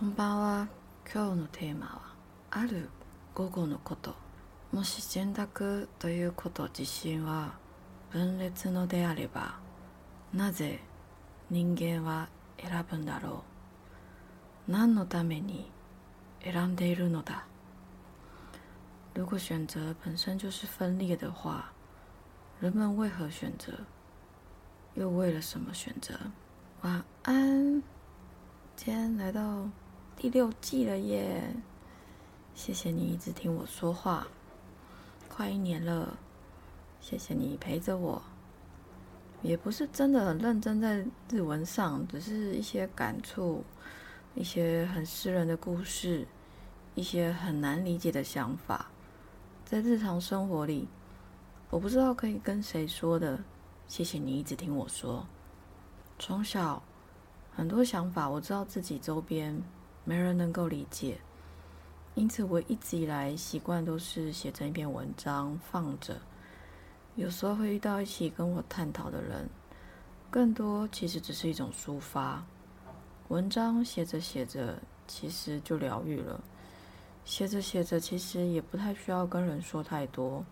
こんばんは。今日のテーマはある午後のこと。もし選択ということ自身は分裂のであれば、なぜ人間は選ぶんだろう。何のために選んでいるのだ。如果选择本身就是分裂的话，人们为何选择？又为了什么选择？晚安，今天来到第六季了耶！谢谢你一直听我说话，快一年了，谢谢你陪着我。也不是真的很认真在日文上，只是一些感触，一些很私人的故事，一些很难理解的想法，在日常生活里，我不知道可以跟谁说的。谢谢你一直听我说。从小很多想法，我知道自己周边没人能够理解，因此我一直以来习惯都是写成一篇文章放着。有时候会遇到一起跟我探讨的人，更多其实只是一种抒发。文章写着写着，其实就疗愈了；写着写着，其实也不太需要跟人说太多。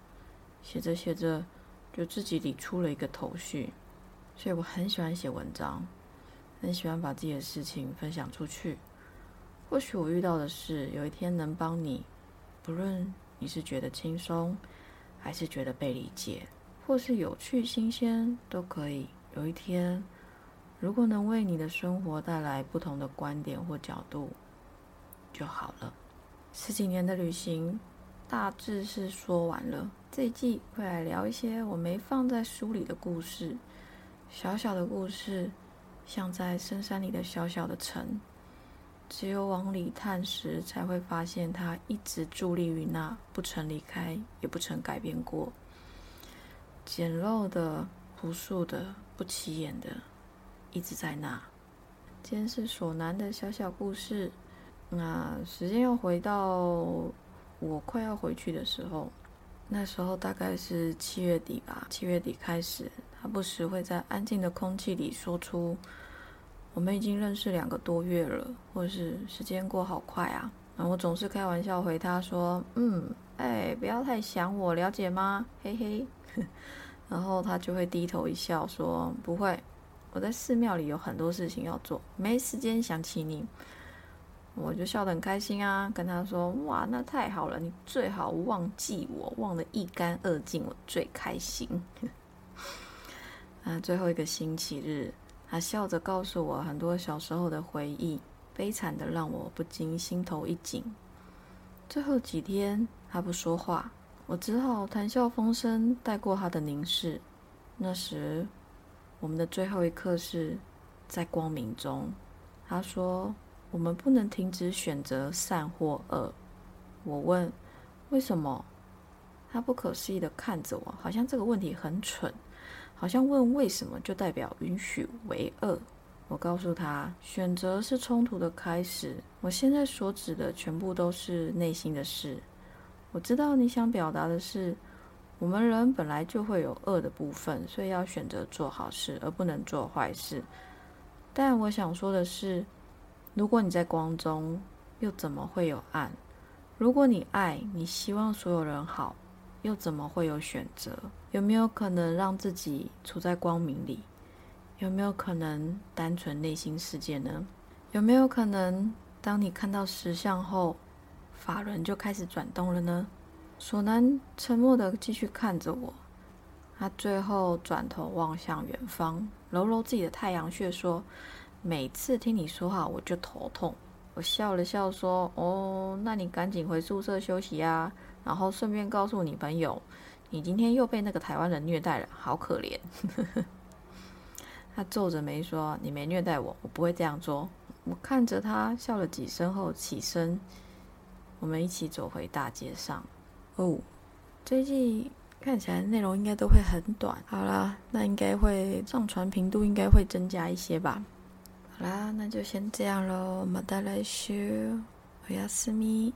写着写着，就自己理出了一个头绪。所以我很喜欢写文章，很喜欢把自己的事情分享出去。或许我遇到的事，有一天能帮你，不论你是觉得轻松，还是觉得被理解，或是有趣新鲜，都可以。有一天，如果能为你的生活带来不同的观点或角度，就好了。十几年的旅行，大致是说完了。这一季会来聊一些我没放在书里的故事。小小的故事，像在深山里的小小的城，只有往里探时，才会发现它一直伫立于那，不曾离开，也不曾改变过。简陋的、朴素的、不起眼的，一直在那。今天是索南的小小故事。那时间要回到我快要回去的时候，那时候大概是七月底吧，七月底开始。他不时会在安静的空气里说出：“我们已经认识两个多月了，或是时间过好快啊。”然后我总是开玩笑回他说：“嗯，哎，不要太想我，了解吗？嘿嘿。”然后他就会低头一笑说：“不会，我在寺庙里有很多事情要做，没时间想起你。”我就笑得很开心啊，跟他说：“哇，那太好了，你最好忘记我，忘得一干二净，我最开心。”那最后一个星期日，他笑着告诉我很多小时候的回忆，悲惨的让我不禁心头一紧。最后几天，他不说话，我只好谈笑风生，带过他的凝视。那时，我们的最后一刻是在光明中。他说：“我们不能停止选择善或恶。”我问：“为什么？”他不可思议的看着我，好像这个问题很蠢。好像问为什么就代表允许为恶。我告诉他，选择是冲突的开始。我现在所指的全部都是内心的事。我知道你想表达的是，我们人本来就会有恶的部分，所以要选择做好事，而不能做坏事。但我想说的是，如果你在光中，又怎么会有暗？如果你爱你，希望所有人好。又怎么会有选择？有没有可能让自己处在光明里？有没有可能单纯内心世界呢？有没有可能，当你看到石像后，法轮就开始转动了呢？索南沉默的继续看着我，他最后转头望向远方，揉揉自己的太阳穴，说：“每次听你说话，我就头痛。”我笑了笑说：“哦，那你赶紧回宿舍休息啊。”然后顺便告诉你朋友，你今天又被那个台湾人虐待了，好可怜。他皱着眉说：“你没虐待我，我不会这样做。”我看着他笑了几声后起身，我们一起走回大街上。哦，最近看起来内容应该都会很短。好啦，那应该会上传频度应该会增加一些吧。好啦，那就先这样喽，马达来修，我要思密。